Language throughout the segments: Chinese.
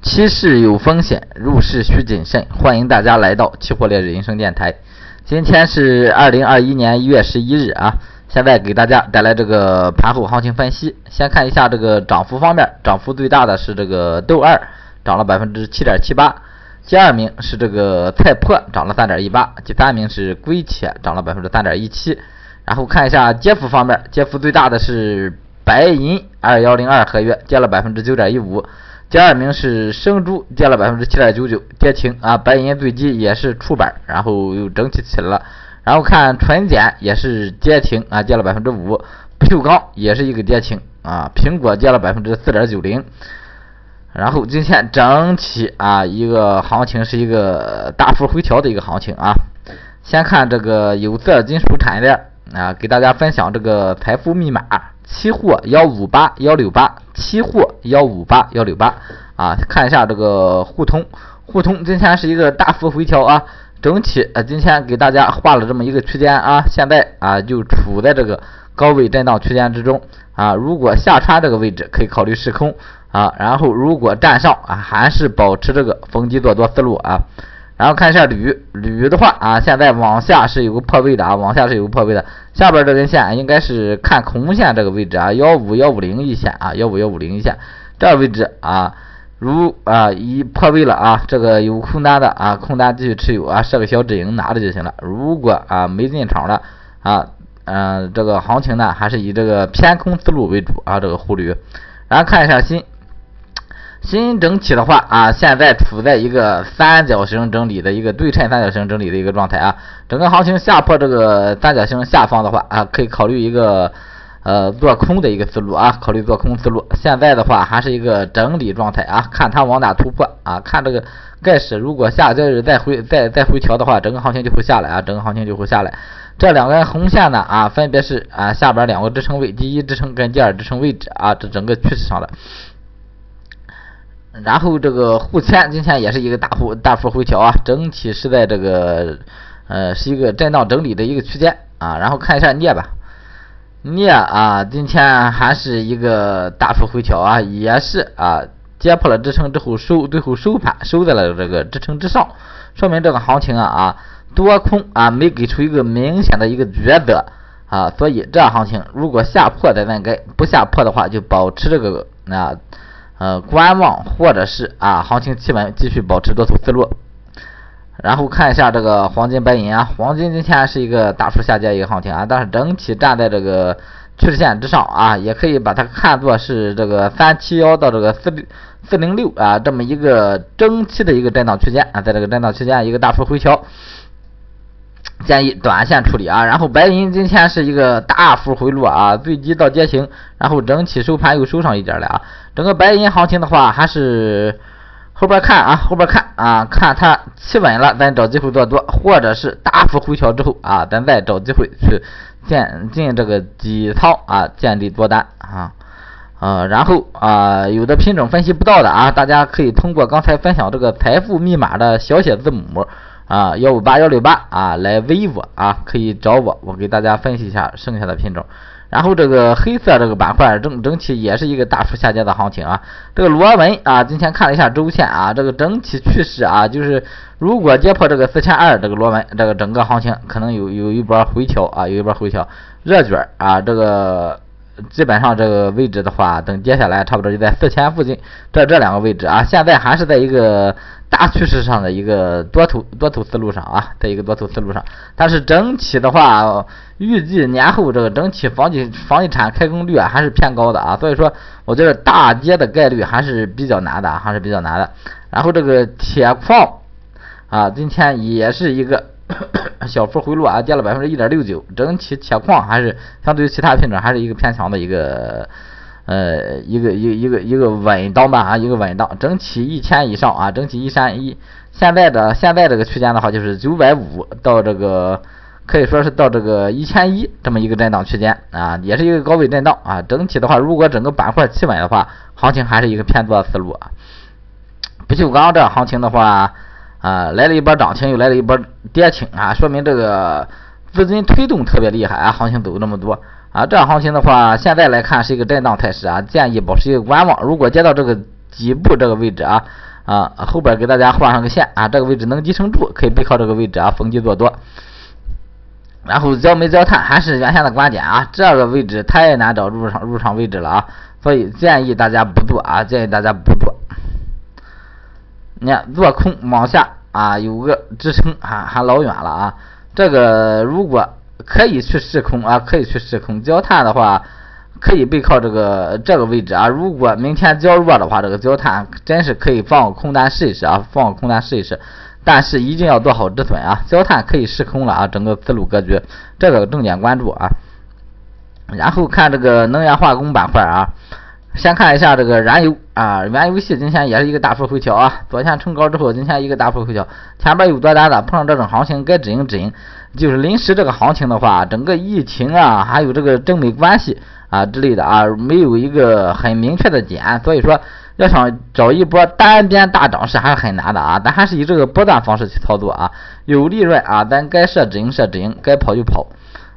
期市有风险，入市需谨慎。欢迎大家来到期货烈日人生电台。今天是二零二一年一月十一日啊，现在给大家带来这个盘后行情分析。先看一下这个涨幅方面，涨幅最大的是这个豆二，涨了百分之七点七八。第二名是这个菜粕，涨了三点一八。第三名是硅铁，涨了百分之三点一七。然后看一下跌幅方面，跌幅最大的是白银二幺零二合约，跌了百分之九点一五。第二名是生猪，跌了百分之七点九九，跌停啊。白银最低也是出板，然后又整体起来了。然后看纯碱也是跌停啊，跌了百分之五。不锈钢也是一个跌停啊。苹果跌了百分之四点九零。然后今天整体啊一个行情是一个大幅回调的一个行情啊。先看这个有色金属产业链啊，给大家分享这个财富密码。期货幺五八幺六八，期货幺五八幺六八啊，看一下这个沪通，沪通今天是一个大幅回调啊，整体呃今天给大家画了这么一个区间啊，现在啊就处在这个高位震荡区间之中啊，如果下穿这个位置可以考虑试空啊，然后如果站上啊还是保持这个逢低做多思路啊。然后看一下铝，铝的话啊，现在往下是有个破位的啊，往下是有个破位的，下边这根线应该是看空线这个位置啊，幺五幺五零一线啊，幺五幺五零一线这位置啊，如啊一破位了啊，这个有空单的啊，空单继续持有啊，设个小止盈拿着就行了。如果啊没进场的啊，嗯，这个行情呢还是以这个偏空思路为主啊，这个沪铝。然后看一下新。新整体的话啊，现在处在一个三角形整理的一个对称三角形整理的一个状态啊。整个行情下破这个三角形下方的话啊，可以考虑一个呃做空的一个思路啊，考虑做空思路。现在的话还是一个整理状态啊，看它往哪突破啊，看这个盖世如果下这日再回再再回调的话，整个行情就会下来啊，整个行情就会下来。这两根红线呢啊，分别是啊下边两个支撑位，第一支撑跟第二支撑位置啊，这整个趋势上的。然后这个沪铅今天也是一个大幅大幅回调啊，整体是在这个呃是一个震荡整理的一个区间啊。然后看一下镍吧，镍啊今天还是一个大幅回调啊，也是啊跌破了支撑之后收最后收盘收在了这个支撑之上，说明这个行情啊啊多空啊没给出一个明显的一个抉择啊，所以这行情如果下破再再改，不下破的话就保持这个啊。呃观望或者是啊，行情企稳，继续保持多头思路。然后看一下这个黄金、白银啊，黄金今天是一个大幅下跌一个行情啊，但是整体站在这个趋势线之上啊，也可以把它看作是这个三七幺到这个四四零六啊这么一个中期的一个震荡区间啊，在这个震荡区间一个大幅回调。建议短线处理啊，然后白银今天是一个大幅回落啊，最低到跌停，然后整体收盘又收上一点了啊。整个白银行情的话，还是后边看啊，后边看啊，看它企稳了，咱找机会做多，或者是大幅回调之后啊，咱再找机会去建进这个底仓啊，建立多单啊。呃，然后啊，有的品种分析不到的啊，大家可以通过刚才分享这个财富密码的小写字母。啊，幺五八幺六八啊，来微我啊，可以找我，我给大家分析一下剩下的品种。然后这个黑色这个板块整整体也是一个大幅下跌的行情啊。这个螺纹啊，今天看了一下周线啊，这个整体趋势啊，就是如果跌破这个四千二这个螺纹，这个整个行情可能有有一波回调啊，有一波回调。热卷啊，这个基本上这个位置的话，等跌下来差不多就在四千附近，这这两个位置啊，现在还是在一个。大趋势上的一个多头多头思路上啊，在一个多头思路上，但是整体的话，预计年后这个整体房地房地产开工率啊还是偏高的啊，所以说我觉得大跌的概率还是比较难的啊，还是比较难的。然后这个铁矿啊，今天也是一个 小幅回落啊，跌了百分之一点六九，整体铁矿还是相对于其他品种还是一个偏强的一个。呃，一个一一个一个稳当吧啊，一个稳当，整体一千以上啊，整体一三一，现在的现在这个区间的话，就是九百五到这个可以说是到这个一千一这么一个震荡区间啊，也是一个高位震荡啊。整体的话，如果整个板块企稳的话，行情还是一个偏多的思路啊。不锈钢这行情的话啊，来了一波涨停，又来了一波跌停啊，说明这个资金推动特别厉害啊，行情走那么多。啊，这样行情的话，现在来看是一个震荡态势啊，建议保持一个观望。如果接到这个底部这个位置啊啊后边给大家画上个线啊，这个位置能支撑住，可以背靠这个位置啊逢低做多。然后焦煤焦炭还是原先的观点啊，这个位置太难找入场入场位置了啊，所以建议大家不做啊，建议大家不做。你看做空往下啊，有个支撑还还老远了啊，这个如果可以去试空啊，可以去试空焦炭的话，可以背靠这个这个位置啊。如果明天焦弱的话，这个焦炭真是可以放空单试一试啊，放空单试一试。但是一定要做好止损啊！焦炭可以试空了啊！整个思路格局，这个重点关注啊。然后看这个能源化工板块啊，先看一下这个燃油啊，原油系今天也是一个大幅回调啊。昨天冲高之后，今天一个大幅回调，前边有多单的，碰上这种行情该止盈止盈。就是临时这个行情的话，整个疫情啊，还有这个中美关系啊之类的啊，没有一个很明确的点，所以说。要想找一波单边大涨是还是很难的啊，咱还是以这个波段方式去操作啊，有利润啊，咱该设止盈设止盈，该跑就跑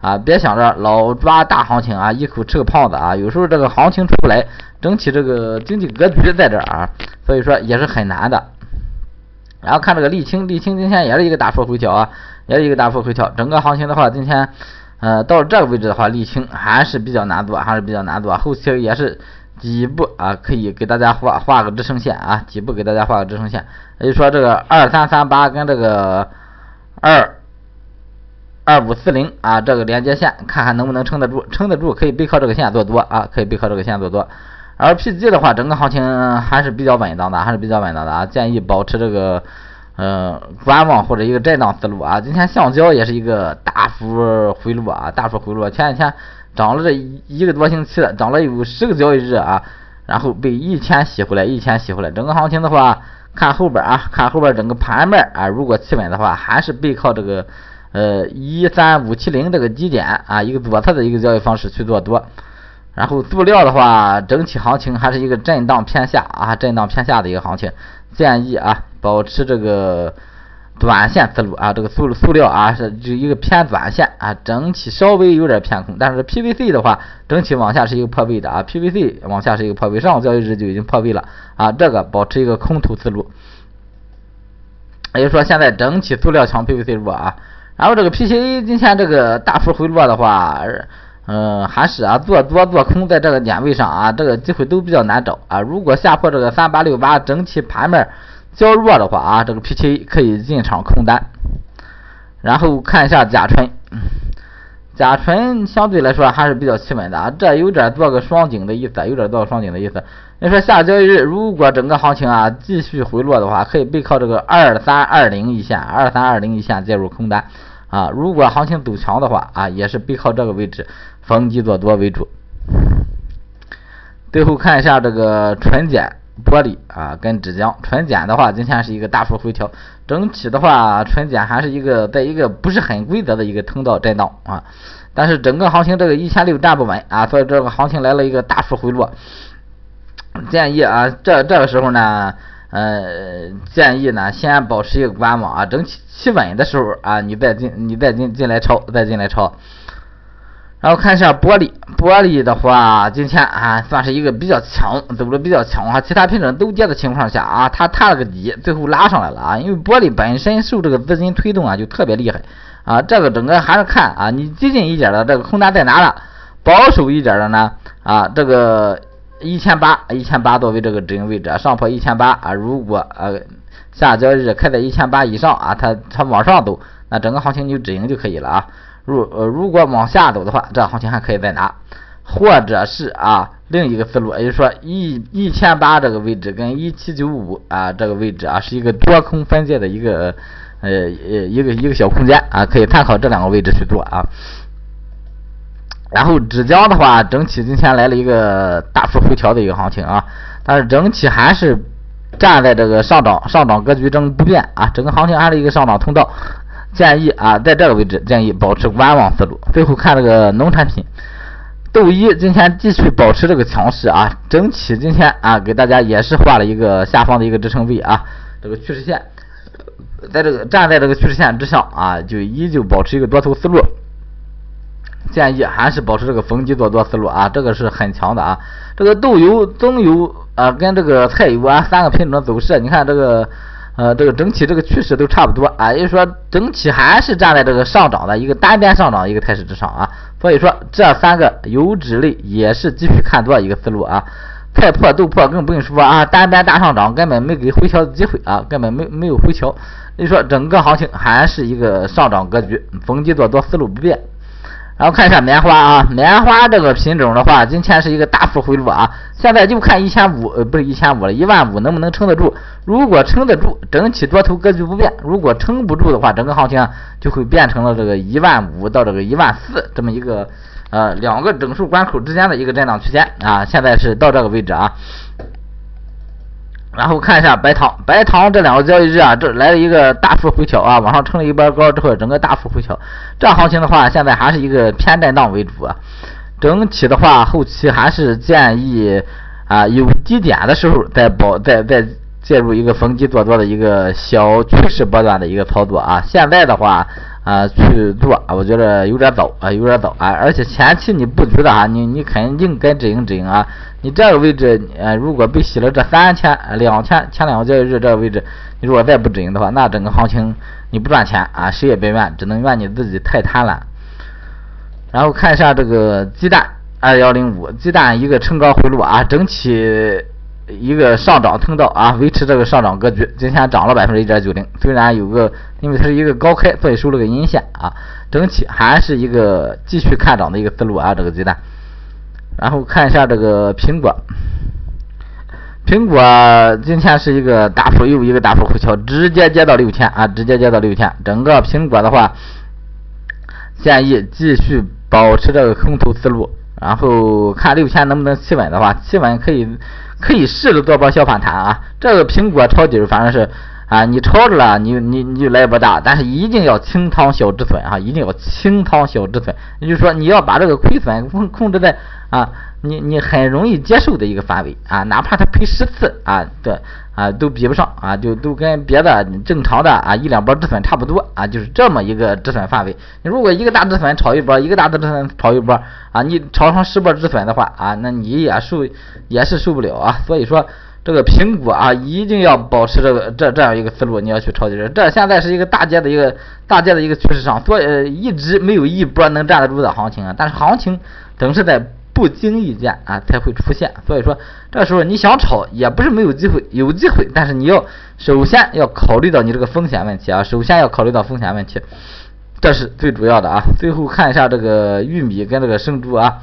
啊，别想着老抓大行情啊，一口吃个胖子啊，有时候这个行情出不来，整体这个经济格局在这儿啊，所以说也是很难的。然后看这个沥青，沥青今天也是一个大幅回调啊，也是一个大幅回调，整个行情的话，今天呃到这个位置的话，沥青还是比较难做，还是比较难做，后期也是。底部啊，可以给大家画画个支撑线啊，底部给大家画个支撑线，也就说这个二三三八跟这个二二五四零啊，这个连接线，看看能不能撑得住，撑得住可以背靠这个线做多啊，可以背靠这个线做多。而 PG 的话，整个行情还是比较稳当的，还是比较稳当的啊，建议保持这个呃观望或者一个震荡思路啊。今天橡胶也是一个大幅回落啊，大幅回落，前几天。涨了这一个多星期了，涨了有十个交易日啊，然后被一天洗回来，一天洗回来。整个行情的话，看后边啊，看后边整个盘面啊，如果企稳的话，还是背靠这个呃一三五七零这个低点啊，一个左侧的一个交易方式去做多。然后塑料的话，整体行情还是一个震荡偏下啊，震荡偏下的一个行情，建议啊保持这个。短线思路啊，这个塑塑料啊是就一个偏短线啊，整体稍微有点偏空，但是 PVC 的话，整体往下是一个破位的啊，PVC 往下是一个破位，上个交易日就已经破位了啊，这个保持一个空头思路，也就是说现在整体塑料强，PVC 弱啊，然后这个 PCA 今天这个大幅回落的话，嗯，还是啊做多做空在这个点位上啊，这个机会都比较难找啊，如果下破这个三八六八，整体盘面。较弱的话啊，这个 P T A 可以进场空单，然后看一下甲醇，甲醇相对来说还是比较企稳的啊，这有点做个双顶的意思，有点做个双顶的意思。你说下交易日如果整个行情啊继续回落的话，可以背靠这个二三二零一线，二三二零一线介入空单啊。如果行情走强的话啊，也是背靠这个位置逢低做多为主。最后看一下这个纯碱。玻璃啊，跟纸浆，纯碱的话，今天是一个大幅回调，整体的话，纯碱还是一个在一个不是很规则的一个通道震荡啊，但是整个行情这个一千六站不稳啊，所以这个行情来了一个大幅回落，建议啊，这这个时候呢，呃，建议呢先保持一个观望啊，整体企稳的时候啊，你再进你再进进来抄，再进来抄。然后看一下玻璃，玻璃的话，今天啊算是一个比较强，走的比较强啊。其他品种都跌的情况下啊，它探了个底，最后拉上来了啊。因为玻璃本身受这个资金推动啊，就特别厉害啊。这个整个还是看啊，你激进一点的这个空单在哪了？保守一点的呢啊，这个一千八，一千八作为这个止盈位置，上破一千八啊。如果呃下交易日开在一千八以上啊，它它往上走，那整个行情你就止盈就可以了啊。如呃，如果往下走的话，这行情还可以再拿，或者是啊，另一个思路，也就是说一一千八这个位置跟一七九五啊这个位置啊，是一个多空分界的一个呃呃一个一个小空间啊，可以参考这两个位置去做啊。然后纸浆的话，整体今天来了一个大幅回调的一个行情啊，但是整体还是站在这个上涨上涨格局中不变啊，整个行情还是一个上涨通道。建议啊，在这个位置建议保持观望思路。最后看这个农产品，豆一今天继续保持这个强势啊，整体今天啊给大家也是画了一个下方的一个支撑位啊，这个趋势线，在这个站在这个趋势线之上啊，就依旧保持一个多头思路。建议还是保持这个逢低做多思路啊，这个是很强的啊。这个豆油、棕油啊，跟这个菜油啊三个品种的走势，你看这个呃这个整体这个趋势都差不多啊，也就是说整体还是站在这个上涨的一个单边上涨的一个态势之上啊，所以说这三个油脂类也是继续看多一个思路啊。菜粕、豆粕更不用说啊，单边大上涨，根本没给回调的机会啊，根本没没有回调。你说整个行情还是一个上涨格局，逢低做多思路不变。然后看一下棉花啊，棉花这个品种的话，今天是一个大幅回落啊，现在就看一千五，呃，不是一千五了，一万五能不能撑得住？如果撑得住，整体多头格局不变；如果撑不住的话，整个行情就会变成了这个一万五到这个一万四这么一个。呃，两个整数关口之间的一个震荡区间啊，现在是到这个位置啊。然后看一下白糖，白糖这两个交易日啊，这来了一个大幅回调啊，往上撑了一波高之后，整个大幅回调。这行情的话，现在还是一个偏震荡为主啊。整体的话，后期还是建议啊，有低点的时候再保再再介入一个逢低做多的一个小趋势波段的一个操作啊。现在的话。啊，去做啊，我觉得有点早啊，有点早啊，而且前期你布局的啊，你你肯定该止盈止盈啊。你这个位置，呃，如果被洗了这三千、两千前两个交易日这个位置，你如果再不止盈的话，那整个行情你不赚钱啊，谁也别怨，只能怨你自己太贪婪。然后看一下这个鸡蛋二幺零五，鸡蛋一个冲高回落啊，整体。一个上涨通道啊，维持这个上涨格局，今天涨了百分之一点九零，虽然有个，因为它是一个高开，所以收了个阴线啊，整体还是一个继续看涨的一个思路啊，这个鸡蛋。然后看一下这个苹果，苹果今天是一个大幅又一个大幅回调，直接接到六千啊，直接接到六千，整个苹果的话，建议继续保持这个空头思路，然后看六千能不能企稳的话，企稳可以。可以试着做波小反弹啊！这个苹果抄底反正是啊，你抄着了，你你你就来一波大，但是一定要清仓小止损啊！一定要清仓小止损，也就是说你要把这个亏损控控制在啊，你你很容易接受的一个范围啊，哪怕它赔十次啊，对。啊，都比不上啊，就都跟别的正常的啊一两波止损差不多啊，就是这么一个止损范围。你如果一个大止损炒一波，一个大的止损炒一波啊，你炒成十波止损的话啊，那你也受也是受不了啊。所以说这个苹果啊，一定要保持这个这这样一个思路，你要去抄底。这现在是一个大跌的一个大跌的一个趋势上，所以一直没有一波能站得住的行情啊。但是行情总是在。不经意间啊才会出现，所以说这时候你想炒也不是没有机会，有机会，但是你要首先要考虑到你这个风险问题啊，首先要考虑到风险问题，这是最主要的啊。最后看一下这个玉米跟这个生猪啊，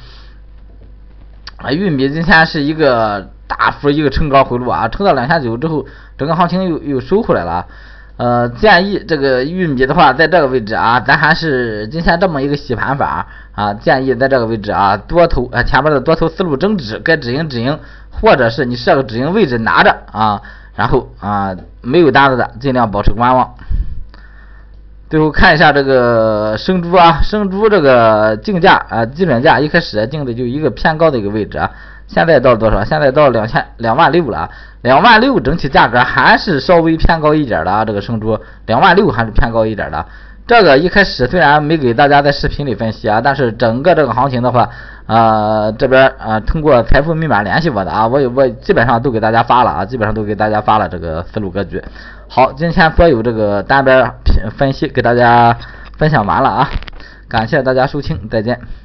啊玉米今天是一个大幅一个冲高回落啊，冲到两千九之后，整个行情又又收回来了。呃，建议这个玉米的话，在这个位置啊，咱还是今天这么一个洗盘法啊，建议在这个位置啊，多头啊前面的多头思路争止，该止盈止盈，或者是你设个止盈位置拿着啊，然后啊没有单子的尽量保持观望。最后看一下这个生猪啊，生猪这个竞价啊，基准价一开始定的就一个偏高的一个位置啊。现在到多少？现在到两千两万六了，两万六整体价格还是稍微偏高一点的啊。这个生猪两万六还是偏高一点的。这个一开始虽然没给大家在视频里分析啊，但是整个这个行情的话，呃，这边呃通过财富密码联系我的啊，我我基本上都给大家发了啊，基本上都给大家发了这个思路格局。好，今天所有这个单边分析给大家分享完了啊，感谢大家收听，再见。